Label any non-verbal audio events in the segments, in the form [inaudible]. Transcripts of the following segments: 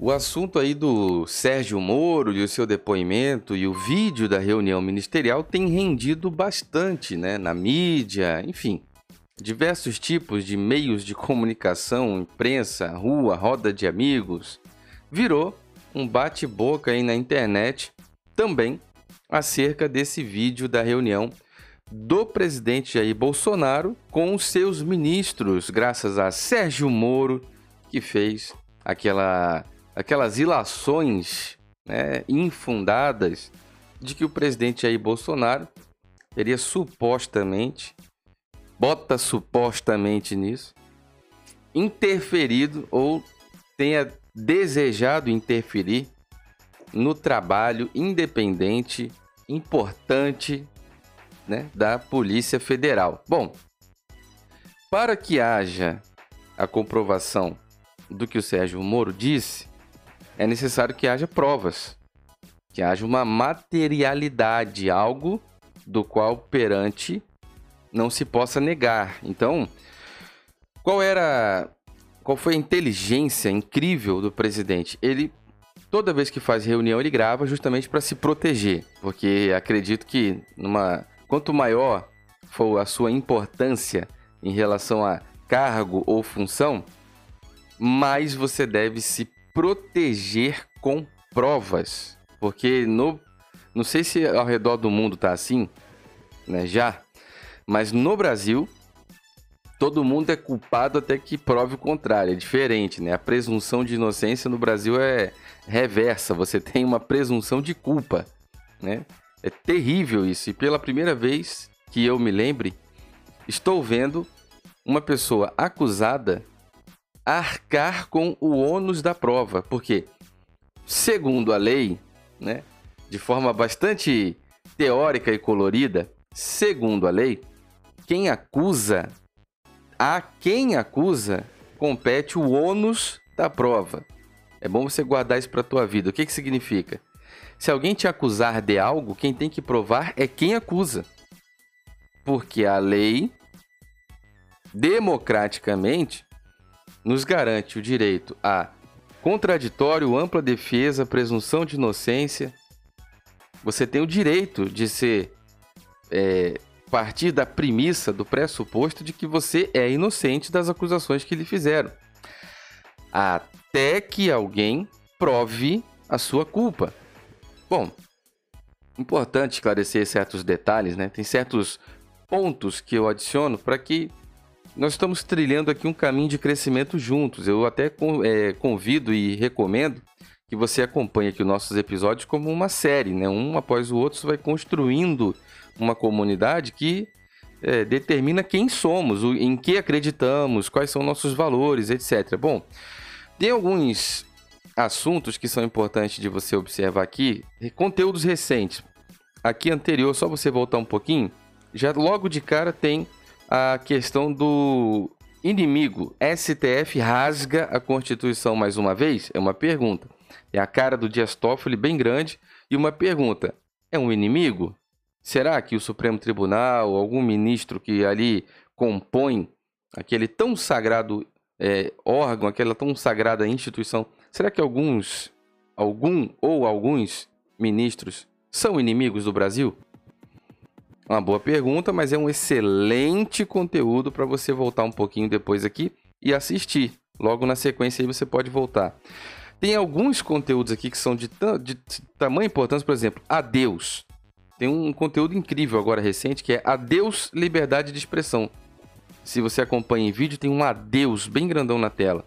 O assunto aí do Sérgio Moro e o seu depoimento e o vídeo da reunião ministerial tem rendido bastante, né, na mídia, enfim, diversos tipos de meios de comunicação, imprensa, rua, roda de amigos, virou um bate-boca aí na internet também acerca desse vídeo da reunião do presidente Jair Bolsonaro com os seus ministros, graças a Sérgio Moro, que fez aquela aquelas ilações né, infundadas de que o presidente Jair Bolsonaro teria supostamente, bota supostamente nisso, interferido ou tenha desejado interferir no trabalho independente, importante né, da Polícia Federal. Bom, para que haja a comprovação do que o Sérgio Moro disse, é necessário que haja provas, que haja uma materialidade, algo do qual perante não se possa negar. Então, qual era qual foi a inteligência incrível do presidente? Ele toda vez que faz reunião ele grava justamente para se proteger, porque acredito que numa quanto maior for a sua importância em relação a cargo ou função, mais você deve se proteger com provas. Porque no. Não sei se ao redor do mundo tá assim, né? Já. Mas no Brasil, todo mundo é culpado até que prove o contrário. É diferente, né? A presunção de inocência no Brasil é reversa. Você tem uma presunção de culpa, né? É terrível isso. E pela primeira vez que eu me lembre, estou vendo uma pessoa acusada arcar com o ônus da prova, porque, segundo a lei, né, de forma bastante teórica e colorida, segundo a lei, quem acusa, a quem acusa, compete o ônus da prova. É bom você guardar isso para tua vida. O que, que significa? Se alguém te acusar de algo, quem tem que provar é quem acusa. Porque a lei, democraticamente, nos garante o direito a contraditório, ampla defesa, presunção de inocência. Você tem o direito de ser é, partir da premissa, do pressuposto de que você é inocente das acusações que lhe fizeram, até que alguém prove a sua culpa. Bom, importante esclarecer certos detalhes, né? Tem certos pontos que eu adiciono para que nós estamos trilhando aqui um caminho de crescimento juntos. Eu até é, convido e recomendo que você acompanhe aqui os nossos episódios como uma série, né? Um após o outro, você vai construindo uma comunidade que é, determina quem somos, o, em que acreditamos, quais são nossos valores, etc. Bom, tem alguns assuntos que são importantes de você observar aqui, conteúdos recentes. Aqui anterior, só você voltar um pouquinho, já logo de cara tem a questão do inimigo. STF rasga a Constituição mais uma vez? É uma pergunta. É a cara do Dias Toffoli bem grande e uma pergunta. É um inimigo? Será que o Supremo Tribunal, algum ministro que ali compõe aquele tão sagrado é, órgão, aquela tão sagrada instituição, será que alguns, algum ou alguns ministros são inimigos do Brasil? Uma boa pergunta, mas é um excelente conteúdo para você voltar um pouquinho depois aqui e assistir. Logo na sequência aí você pode voltar. Tem alguns conteúdos aqui que são de, de tamanha importância, por exemplo, Adeus. Tem um conteúdo incrível agora recente que é Adeus Liberdade de Expressão. Se você acompanha em vídeo, tem um adeus bem grandão na tela.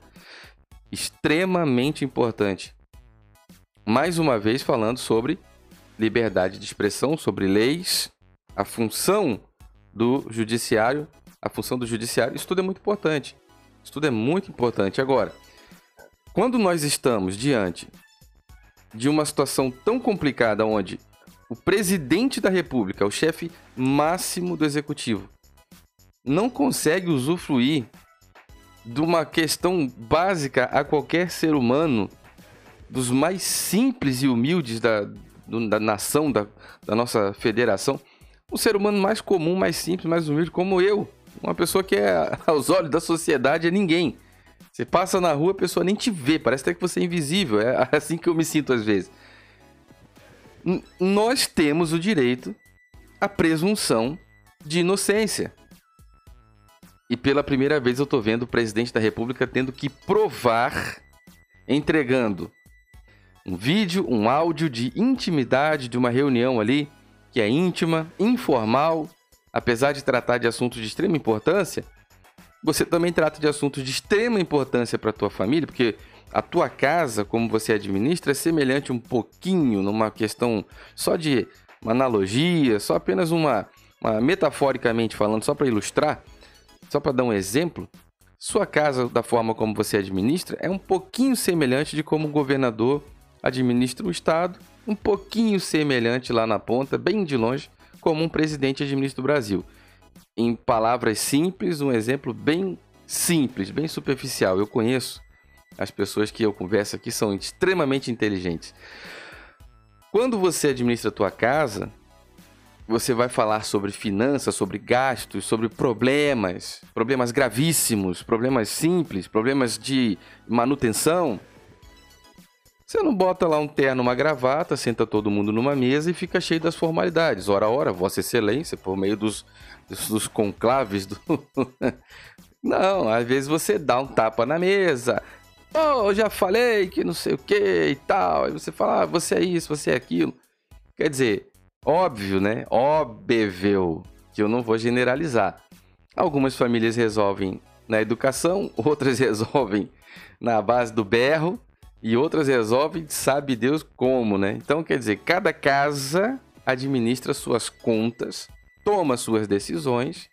Extremamente importante. Mais uma vez falando sobre liberdade de expressão, sobre leis, a função do judiciário, a função do judiciário, isso tudo é muito importante. Isso tudo é muito importante. Agora, quando nós estamos diante de uma situação tão complicada onde o presidente da República, o chefe máximo do executivo, não consegue usufruir de uma questão básica a qualquer ser humano, dos mais simples e humildes da, da nação, da, da nossa federação, um ser humano mais comum, mais simples, mais humilde, como eu. Uma pessoa que é, [laughs] aos olhos da sociedade, é ninguém. Você passa na rua, a pessoa nem te vê, parece até que você é invisível. É [laughs] assim que eu me sinto às vezes. N nós temos o direito à presunção de inocência. E pela primeira vez eu tô vendo o presidente da República tendo que provar, entregando um vídeo, um áudio de intimidade de uma reunião ali, que é íntima, informal, apesar de tratar de assuntos de extrema importância, você também trata de assuntos de extrema importância para a tua família, porque a tua casa, como você administra, é semelhante um pouquinho numa questão só de uma analogia, só apenas uma, uma metaforicamente falando, só para ilustrar, só para dar um exemplo, sua casa, da forma como você administra, é um pouquinho semelhante de como o governador administra o Estado, um pouquinho semelhante lá na ponta, bem de longe, como um presidente administra o Brasil. Em palavras simples, um exemplo bem simples, bem superficial. Eu conheço as pessoas que eu converso aqui são extremamente inteligentes. Quando você administra a tua casa, você vai falar sobre finanças, sobre gastos, sobre problemas, problemas gravíssimos, problemas simples, problemas de manutenção. Você não bota lá um terno, uma gravata, senta todo mundo numa mesa e fica cheio das formalidades. Ora, ora, Vossa Excelência, por meio dos, dos conclaves do. [laughs] não, às vezes você dá um tapa na mesa. Oh, eu já falei que não sei o que e tal. Aí você fala, ah, você é isso, você é aquilo. Quer dizer, Óbvio, né? Óbvio que eu não vou generalizar. Algumas famílias resolvem na educação, [laughs] outras resolvem na base do berro e outras resolvem sabe Deus como, né? Então, quer dizer, cada casa administra suas contas, toma suas decisões,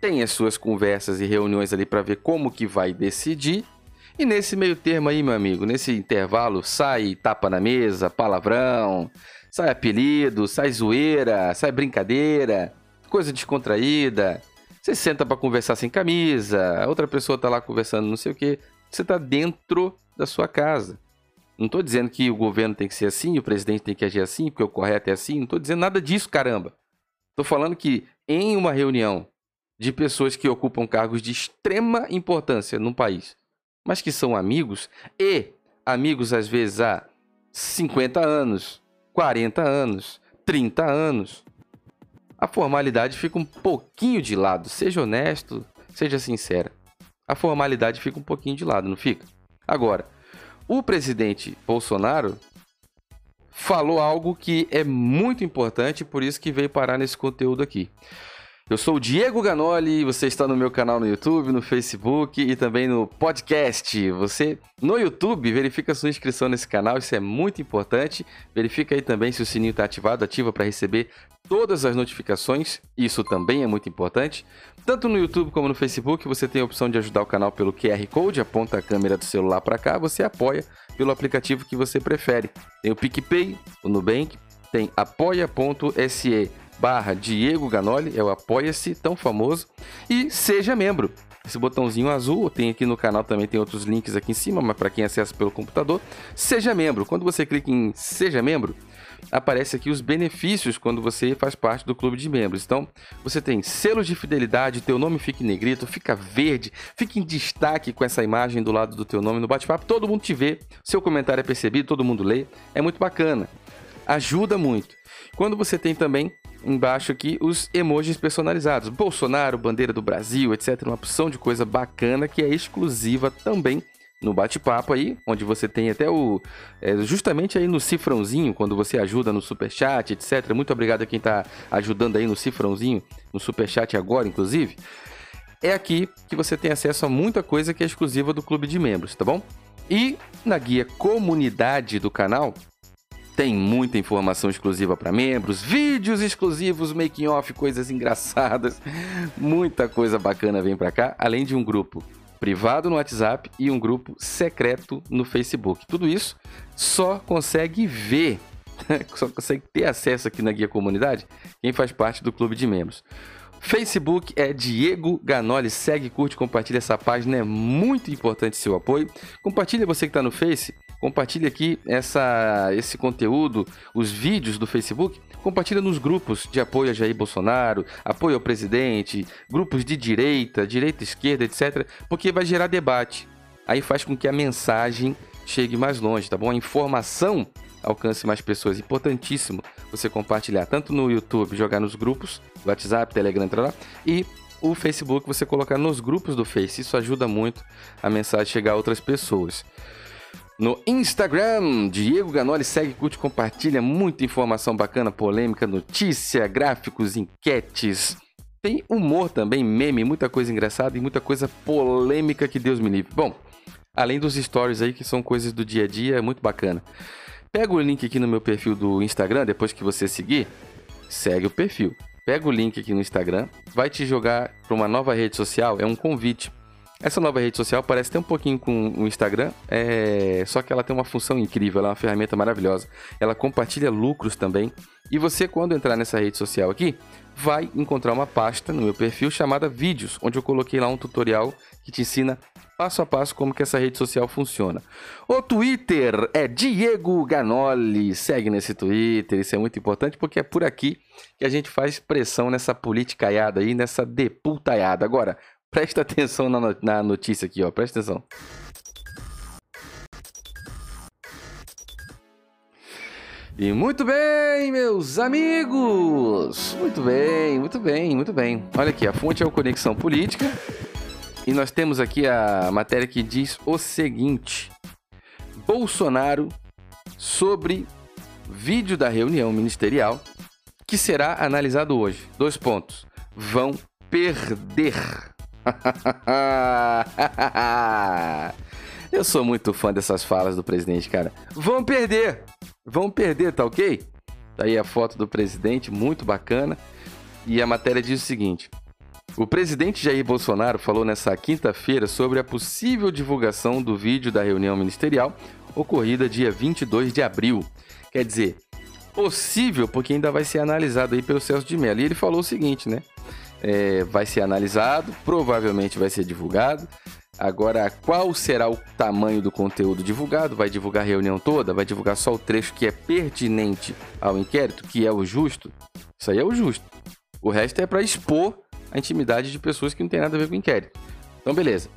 tem as suas conversas e reuniões ali para ver como que vai decidir. E nesse meio termo aí, meu amigo, nesse intervalo, sai tapa na mesa, palavrão, Sai apelido, sai zoeira, sai brincadeira, coisa descontraída. Você senta para conversar sem camisa, outra pessoa tá lá conversando não sei o que. Você tá dentro da sua casa. Não tô dizendo que o governo tem que ser assim, o presidente tem que agir assim, porque o correto é assim. Não tô dizendo nada disso, caramba. Tô falando que em uma reunião de pessoas que ocupam cargos de extrema importância no país, mas que são amigos e amigos às vezes há 50 anos, 40 anos, 30 anos. A formalidade fica um pouquinho de lado. Seja honesto, seja sincera. A formalidade fica um pouquinho de lado, não fica? Agora, o presidente Bolsonaro falou algo que é muito importante, por isso que veio parar nesse conteúdo aqui. Eu sou o Diego Ganoli, você está no meu canal no YouTube, no Facebook e também no podcast. Você no YouTube verifica sua inscrição nesse canal, isso é muito importante. Verifica aí também se o sininho está ativado, ativa para receber todas as notificações, isso também é muito importante. Tanto no YouTube como no Facebook, você tem a opção de ajudar o canal pelo QR Code, aponta a câmera do celular para cá, você apoia pelo aplicativo que você prefere. Tem o PicPay, o Nubank, tem apoia.se barra Diego Ganoli, é o Apoia-se, tão famoso, e seja membro. Esse botãozinho azul, tem aqui no canal também tem outros links aqui em cima, mas para quem acessa pelo computador, seja membro. Quando você clica em seja membro, aparece aqui os benefícios quando você faz parte do clube de membros. Então, você tem selos de fidelidade, teu nome fica em negrito, fica verde, fica em destaque com essa imagem do lado do teu nome no bate-papo, todo mundo te vê, seu comentário é percebido, todo mundo lê, é muito bacana. Ajuda muito. Quando você tem também embaixo aqui os emojis personalizados. Bolsonaro, bandeira do Brasil, etc. Uma opção de coisa bacana que é exclusiva também no bate-papo aí, onde você tem até o. É, justamente aí no cifrãozinho, quando você ajuda no superchat, etc. Muito obrigado a quem está ajudando aí no cifrãozinho, no superchat agora, inclusive. É aqui que você tem acesso a muita coisa que é exclusiva do clube de membros, tá bom? E na guia comunidade do canal, tem muita informação exclusiva para membros, vídeos exclusivos, making off, coisas engraçadas, muita coisa bacana vem para cá, além de um grupo privado no WhatsApp e um grupo secreto no Facebook. Tudo isso só consegue ver, [laughs] só consegue ter acesso aqui na guia comunidade quem faz parte do clube de membros. Facebook é Diego Ganoli. Segue, curte, compartilha essa página. É muito importante seu apoio. Compartilha você que está no Face. Compartilhe aqui essa, esse conteúdo, os vídeos do Facebook. Compartilha nos grupos de apoio a Jair Bolsonaro, apoio ao presidente, grupos de direita, direita, esquerda, etc. Porque vai gerar debate. aí faz com que a mensagem chegue mais longe, tá bom? A informação alcance mais pessoas. Importantíssimo você compartilhar tanto no YouTube, jogar nos grupos, WhatsApp, Telegram, lá, e o Facebook você colocar nos grupos do Face. Isso ajuda muito a mensagem chegar a outras pessoas. No Instagram, Diego Ganoli segue, curte, compartilha muita informação bacana, polêmica, notícia, gráficos, enquetes. Tem humor também, meme, muita coisa engraçada e muita coisa polêmica que Deus me livre. Bom, além dos stories aí que são coisas do dia a dia, é muito bacana. Pega o link aqui no meu perfil do Instagram, depois que você seguir, segue o perfil. Pega o link aqui no Instagram, vai te jogar para uma nova rede social, é um convite. Essa nova rede social parece ter um pouquinho com o Instagram, é... só que ela tem uma função incrível, ela é uma ferramenta maravilhosa. Ela compartilha lucros também. E você, quando entrar nessa rede social aqui, vai encontrar uma pasta no meu perfil chamada Vídeos, onde eu coloquei lá um tutorial que te ensina passo a passo como que essa rede social funciona. O Twitter é Diego Ganoli. Segue nesse Twitter, isso é muito importante porque é por aqui que a gente faz pressão nessa politicaiada aí, nessa deputaiada. Agora, Presta atenção na, na notícia aqui, ó. Presta atenção. E muito bem, meus amigos! Muito bem, muito bem, muito bem. Olha aqui, a fonte é o Conexão Política. E nós temos aqui a matéria que diz o seguinte: Bolsonaro sobre vídeo da reunião ministerial que será analisado hoje. Dois pontos. Vão perder. [laughs] Eu sou muito fã dessas falas do presidente, cara. Vão perder! Vão perder, tá ok? Tá aí a foto do presidente, muito bacana. E a matéria diz o seguinte: o presidente Jair Bolsonaro falou nessa quinta-feira sobre a possível divulgação do vídeo da reunião ministerial ocorrida dia 22 de abril. Quer dizer, possível porque ainda vai ser analisado aí pelo Celso de Mello. E ele falou o seguinte, né? É, vai ser analisado, provavelmente vai ser divulgado. Agora, qual será o tamanho do conteúdo divulgado? Vai divulgar a reunião toda? Vai divulgar só o trecho que é pertinente ao inquérito, que é o justo? Isso aí é o justo. O resto é para expor a intimidade de pessoas que não tem nada a ver com o inquérito. Então, beleza.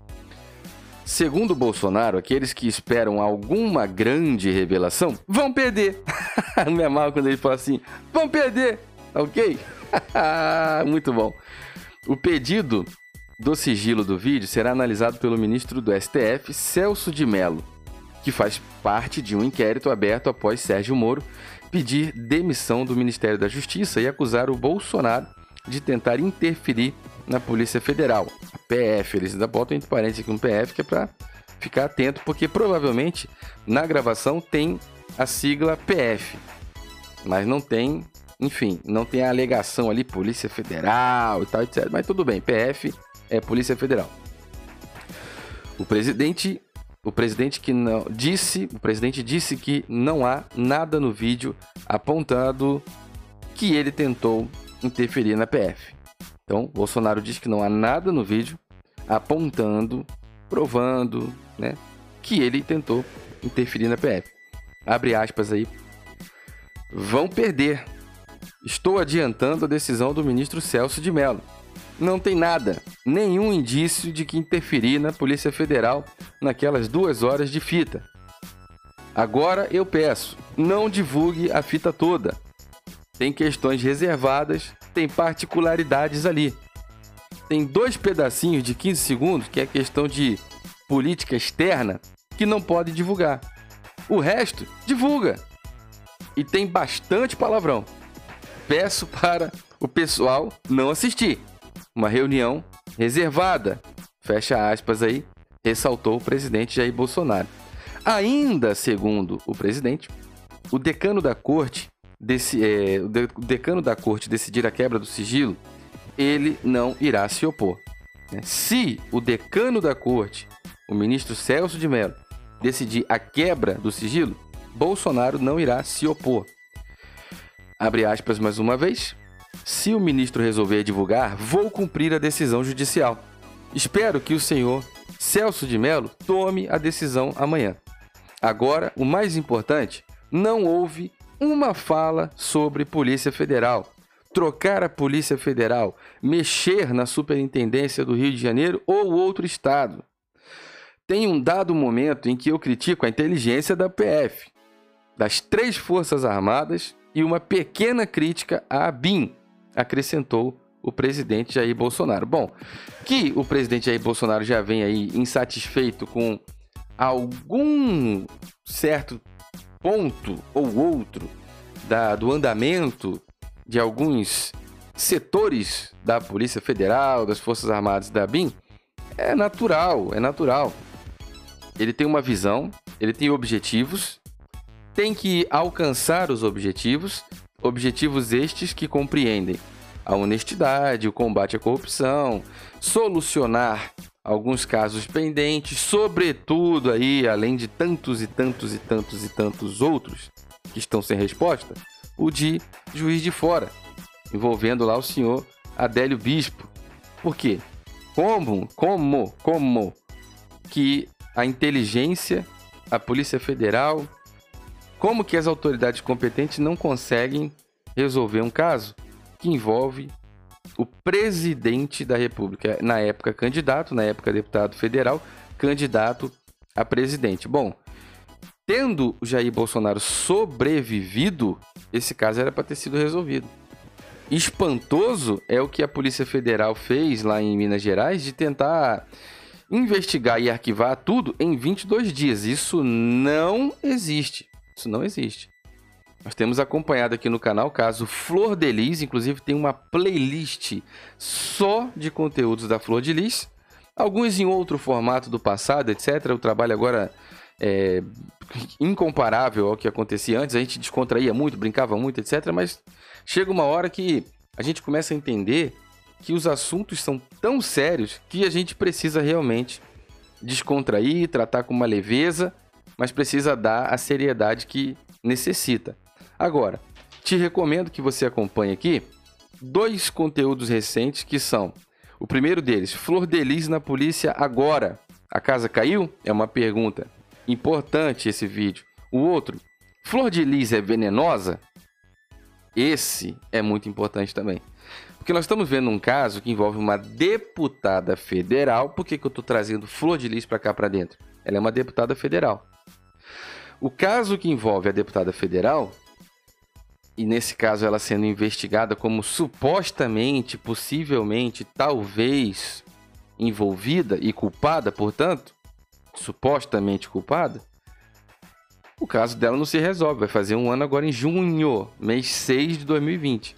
Segundo Bolsonaro, aqueles que esperam alguma grande revelação vão perder. não é mal quando ele fala assim: vão perder, ok? [laughs] Muito bom. O pedido do sigilo do vídeo será analisado pelo ministro do STF, Celso de Mello, que faz parte de um inquérito aberto após Sérgio Moro pedir demissão do Ministério da Justiça e acusar o Bolsonaro de tentar interferir na Polícia Federal, a PF. Eles ainda botam entre parênteses aqui um PF que é para ficar atento, porque provavelmente na gravação tem a sigla PF, mas não tem enfim, não tem a alegação ali, Polícia Federal e tal, etc. Mas tudo bem, PF é Polícia Federal. O presidente, o presidente que não disse, o presidente disse que não há nada no vídeo apontando que ele tentou interferir na PF. Então, Bolsonaro diz que não há nada no vídeo apontando, provando, né, que ele tentou interferir na PF. Abre aspas aí. Vão perder Estou adiantando a decisão do ministro Celso de Mello. Não tem nada, nenhum indício de que interferi na Polícia Federal naquelas duas horas de fita. Agora eu peço, não divulgue a fita toda. Tem questões reservadas, tem particularidades ali. Tem dois pedacinhos de 15 segundos, que é questão de política externa, que não pode divulgar. O resto, divulga. E tem bastante palavrão peço para o pessoal não assistir. Uma reunião reservada. Fecha aspas aí, ressaltou o presidente Jair Bolsonaro. Ainda segundo o presidente, o decano da corte, desse, é, o decano da corte decidir a quebra do sigilo, ele não irá se opor. Né? Se o decano da corte, o ministro Celso de Mello, decidir a quebra do sigilo, Bolsonaro não irá se opor. Abre aspas mais uma vez. Se o ministro resolver divulgar, vou cumprir a decisão judicial. Espero que o senhor Celso de Mello tome a decisão amanhã. Agora, o mais importante, não houve uma fala sobre Polícia Federal. Trocar a Polícia Federal, mexer na Superintendência do Rio de Janeiro ou outro estado. tem um dado momento em que eu critico a inteligência da PF, das três Forças Armadas e uma pequena crítica à BIM, acrescentou o presidente Jair Bolsonaro. Bom, que o presidente Jair Bolsonaro já vem aí insatisfeito com algum certo ponto ou outro da, do andamento de alguns setores da Polícia Federal, das Forças Armadas da BIM, é natural, é natural. Ele tem uma visão, ele tem objetivos, tem que alcançar os objetivos, objetivos estes que compreendem a honestidade, o combate à corrupção, solucionar alguns casos pendentes, sobretudo aí, além de tantos e tantos e tantos e tantos outros que estão sem resposta, o de juiz de fora, envolvendo lá o senhor Adélio Bispo. Por quê? Como, como, como que a inteligência, a Polícia Federal, como que as autoridades competentes não conseguem resolver um caso que envolve o presidente da República, na época candidato, na época deputado federal, candidato a presidente. Bom, tendo Jair Bolsonaro sobrevivido, esse caso era para ter sido resolvido. Espantoso é o que a Polícia Federal fez lá em Minas Gerais de tentar investigar e arquivar tudo em 22 dias. Isso não existe. Isso não existe. Nós temos acompanhado aqui no canal o caso Flor de Lis, inclusive tem uma playlist só de conteúdos da Flor de Lis, alguns em outro formato do passado, etc. O trabalho agora é incomparável ao que acontecia antes, a gente descontraía muito, brincava muito, etc. Mas chega uma hora que a gente começa a entender que os assuntos são tão sérios que a gente precisa realmente descontrair, tratar com uma leveza, mas precisa dar a seriedade que necessita. Agora, te recomendo que você acompanhe aqui dois conteúdos recentes que são o primeiro deles, Flor Delis na polícia agora. A casa caiu? É uma pergunta importante esse vídeo. O outro, Flor de Lis é venenosa? Esse é muito importante também. Porque nós estamos vendo um caso que envolve uma deputada federal. Por que, que eu estou trazendo Flor de Lis para cá para dentro? Ela é uma deputada federal. O caso que envolve a deputada federal e nesse caso ela sendo investigada como supostamente, possivelmente, talvez envolvida e culpada, portanto, supostamente culpada, o caso dela não se resolve. Vai fazer um ano agora em junho, mês 6 de 2020.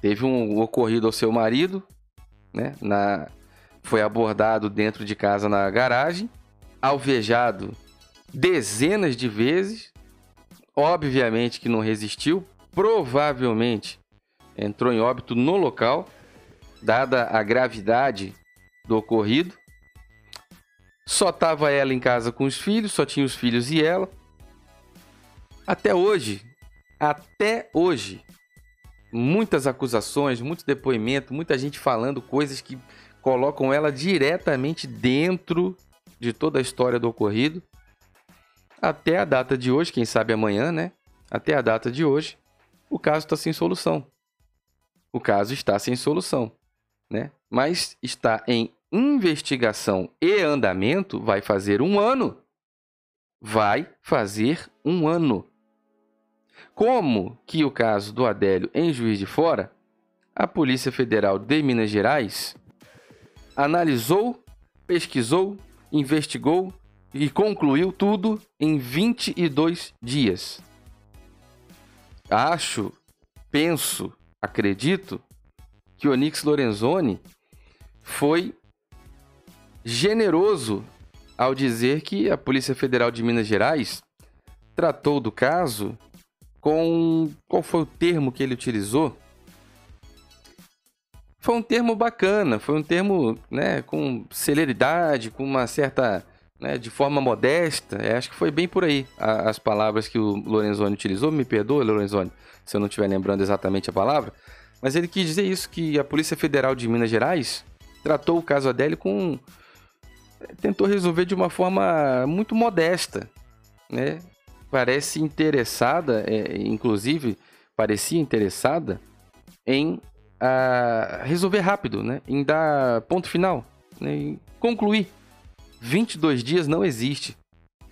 Teve um ocorrido ao seu marido, né? Na, foi abordado dentro de casa na garagem, alvejado dezenas de vezes, Obviamente que não resistiu, provavelmente entrou em óbito no local, dada a gravidade do ocorrido. Só estava ela em casa com os filhos, só tinha os filhos e ela. Até hoje, até hoje, muitas acusações, muito depoimento, muita gente falando coisas que colocam ela diretamente dentro de toda a história do ocorrido. Até a data de hoje, quem sabe amanhã, né? Até a data de hoje, o caso está sem solução. O caso está sem solução, né? Mas está em investigação e andamento, vai fazer um ano. Vai fazer um ano. Como que o caso do Adélio em Juiz de Fora, a Polícia Federal de Minas Gerais analisou, pesquisou, investigou e concluiu tudo em 22 dias. Acho, penso, acredito que Onix Lorenzoni foi generoso ao dizer que a Polícia Federal de Minas Gerais tratou do caso com qual foi o termo que ele utilizou? Foi um termo bacana, foi um termo, né, com celeridade, com uma certa né, de forma modesta, é, acho que foi bem por aí a, as palavras que o Lorenzoni utilizou. Me perdoa, Lorenzoni, se eu não estiver lembrando exatamente a palavra, mas ele quis dizer isso, que a Polícia Federal de Minas Gerais tratou o caso Adélio com... tentou resolver de uma forma muito modesta, né? Parece interessada, é, inclusive parecia interessada em a, resolver rápido, né? Em dar ponto final, né? em concluir 22 dias não existe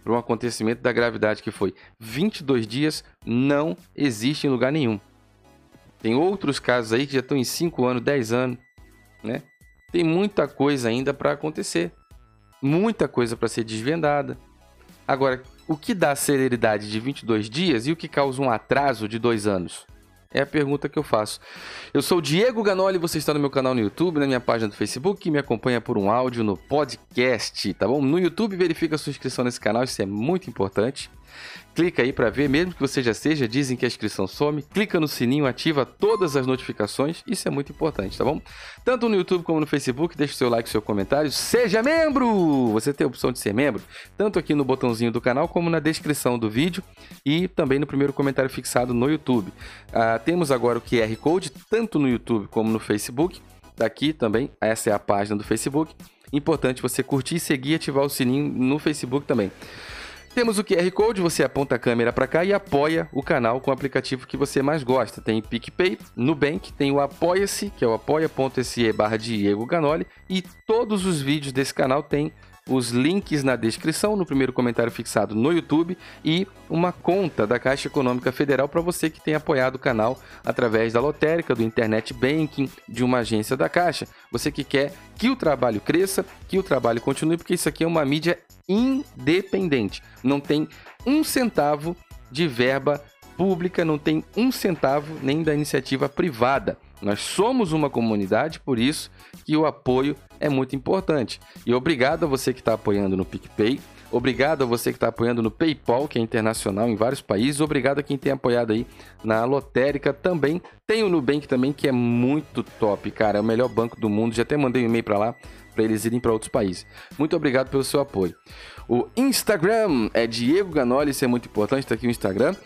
para um acontecimento da gravidade que foi. 22 dias não existe em lugar nenhum. Tem outros casos aí que já estão em 5 anos, 10 anos, né? Tem muita coisa ainda para acontecer. Muita coisa para ser desvendada. Agora, o que dá celeridade de 22 dias e o que causa um atraso de 2 anos? É a pergunta que eu faço. Eu sou Diego Ganoli, você está no meu canal no YouTube, na minha página do Facebook, me acompanha por um áudio no podcast, tá bom? No YouTube, verifica a sua inscrição nesse canal, isso é muito importante. Clica aí para ver, mesmo que você já seja, dizem que a inscrição some. Clica no sininho, ativa todas as notificações, isso é muito importante, tá bom? Tanto no YouTube como no Facebook, deixe seu like, seu comentário, seja membro! Você tem a opção de ser membro, tanto aqui no botãozinho do canal como na descrição do vídeo e também no primeiro comentário fixado no YouTube. Ah, temos agora o QR Code, tanto no YouTube como no Facebook. Daqui também, essa é a página do Facebook. Importante você curtir, seguir e ativar o sininho no Facebook também. Temos o QR Code, você aponta a câmera para cá e apoia o canal com o aplicativo que você mais gosta. Tem PicPay, Nubank, tem o Apoia-se, que é o apoia.se barra Diego Ganoli, e todos os vídeos desse canal têm os links na descrição, no primeiro comentário fixado no YouTube e uma conta da Caixa Econômica Federal para você que tem apoiado o canal através da lotérica, do internet banking, de uma agência da Caixa. Você que quer que o trabalho cresça, que o trabalho continue, porque isso aqui é uma mídia independente. Não tem um centavo de verba pública, não tem um centavo nem da iniciativa privada. Nós somos uma comunidade, por isso que o apoio é muito importante. E obrigado a você que está apoiando no PicPay, obrigado a você que está apoiando no PayPal, que é internacional em vários países, obrigado a quem tem apoiado aí na lotérica também. Tem o Nubank também, que é muito top, cara, é o melhor banco do mundo. Já até mandei um e-mail para lá para eles irem para outros países. Muito obrigado pelo seu apoio. O Instagram é Diego Ganoli, isso é muito importante, está aqui o Instagram.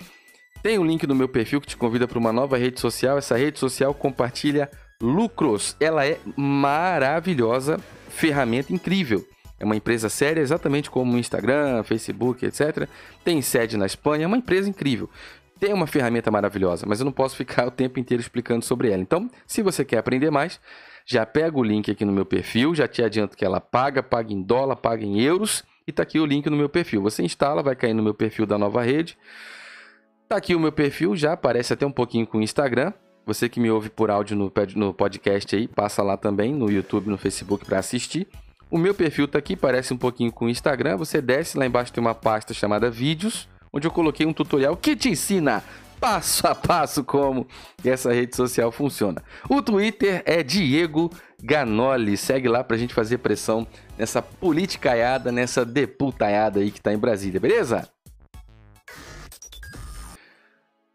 Tem um link no meu perfil que te convida para uma nova rede social. Essa rede social compartilha lucros. Ela é maravilhosa, ferramenta incrível. É uma empresa séria, exatamente como o Instagram, Facebook, etc. Tem sede na Espanha, é uma empresa incrível. Tem uma ferramenta maravilhosa, mas eu não posso [laughs] ficar o tempo inteiro explicando sobre ela. Então, se você quer aprender mais, já pega o link aqui no meu perfil, já te adianto que ela paga, paga em dólar, paga em euros, e tá aqui o link no meu perfil. Você instala, vai cair no meu perfil da nova rede. Tá aqui o meu perfil, já aparece até um pouquinho com o Instagram. Você que me ouve por áudio no, no podcast aí, passa lá também no YouTube, no Facebook para assistir. O meu perfil tá aqui, parece um pouquinho com o Instagram. Você desce, lá embaixo tem uma pasta chamada Vídeos, onde eu coloquei um tutorial que te ensina passo a passo como essa rede social funciona. O Twitter é Diego Ganoli. Segue lá pra gente fazer pressão nessa politicaiada, nessa deputaiada aí que tá em Brasília, beleza?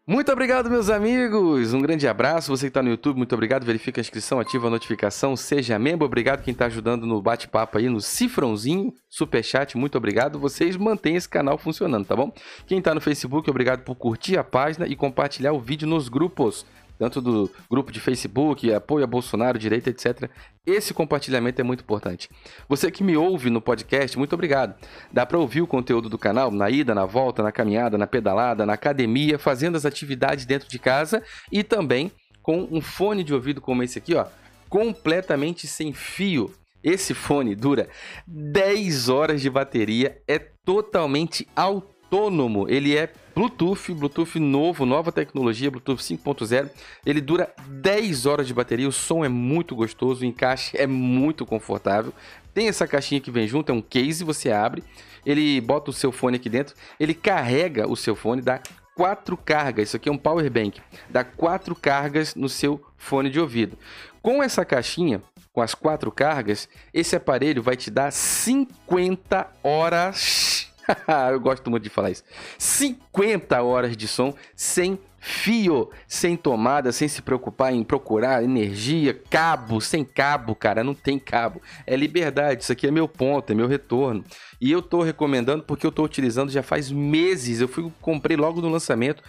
Muito obrigado, meus amigos. Um grande abraço. Você que está no YouTube, muito obrigado. Verifica a inscrição, ativa a notificação, seja membro. Obrigado quem está ajudando no bate-papo aí, no cifrãozinho, superchat. Muito obrigado. Vocês mantêm esse canal funcionando, tá bom? Quem está no Facebook, obrigado por curtir a página e compartilhar o vídeo nos grupos tanto do grupo de Facebook, apoio a Bolsonaro, direita, etc. Esse compartilhamento é muito importante. Você que me ouve no podcast, muito obrigado. Dá para ouvir o conteúdo do canal na ida, na volta, na caminhada, na pedalada, na academia, fazendo as atividades dentro de casa e também com um fone de ouvido como esse aqui, ó, completamente sem fio. Esse fone dura 10 horas de bateria, é totalmente autônomo. Ele é Bluetooth, Bluetooth novo, nova tecnologia, Bluetooth 5.0. Ele dura 10 horas de bateria, o som é muito gostoso, o encaixe é muito confortável. Tem essa caixinha que vem junto, é um case, você abre, ele bota o seu fone aqui dentro, ele carrega o seu fone, dá quatro cargas. Isso aqui é um power bank, dá quatro cargas no seu fone de ouvido. Com essa caixinha, com as quatro cargas, esse aparelho vai te dar 50 horas [laughs] eu gosto muito de falar isso. 50 horas de som sem fio, sem tomada, sem se preocupar em procurar energia, cabo, sem cabo, cara, não tem cabo. É liberdade, isso aqui é meu ponto, é meu retorno. E eu tô recomendando porque eu tô utilizando já faz meses. Eu fui comprei logo no lançamento.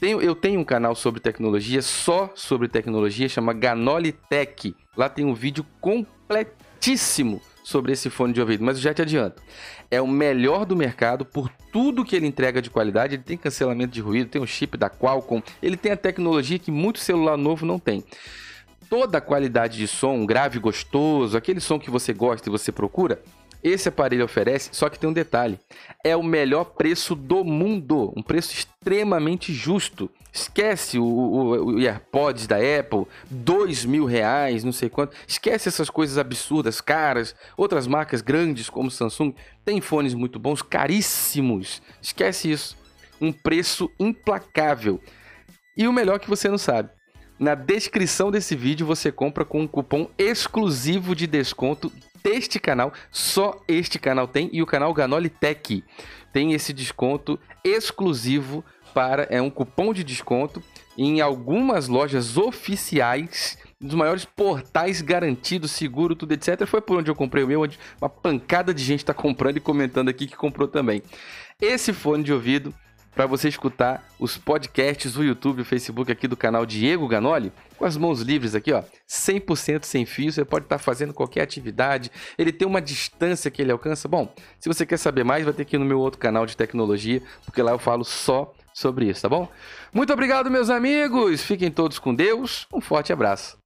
Tenho, eu tenho um canal sobre tecnologia, só sobre tecnologia, chama Ganoli Tech. Lá tem um vídeo completíssimo sobre esse fone de ouvido, mas já te adianto é o melhor do mercado por tudo que ele entrega de qualidade. Ele tem cancelamento de ruído, tem o chip da Qualcomm, ele tem a tecnologia que muito celular novo não tem. Toda a qualidade de som, um grave gostoso, aquele som que você gosta e você procura, esse aparelho oferece, só que tem um detalhe: é o melhor preço do mundo, um preço extremamente justo. Esquece o, o, o AirPods da Apple, dois mil reais, não sei quanto. Esquece essas coisas absurdas, caras. Outras marcas grandes como Samsung têm fones muito bons, caríssimos. Esquece isso. Um preço implacável. E o melhor que você não sabe. Na descrição desse vídeo você compra com um cupom exclusivo de desconto deste canal. Só este canal tem e o canal Ganoli Tech tem esse desconto exclusivo para é um cupom de desconto em algumas lojas oficiais dos maiores portais garantidos, seguro, tudo etc. Foi por onde eu comprei o meu, onde uma pancada de gente está comprando e comentando aqui que comprou também. Esse fone de ouvido para você escutar os podcasts, o YouTube, o Facebook aqui do canal Diego Ganoli, com as mãos livres aqui, ó, 100% sem fio, você pode estar tá fazendo qualquer atividade, ele tem uma distância que ele alcança. Bom, se você quer saber mais, vai ter que ir no meu outro canal de tecnologia, porque lá eu falo só sobre isso, tá bom? Muito obrigado, meus amigos. Fiquem todos com Deus. Um forte abraço.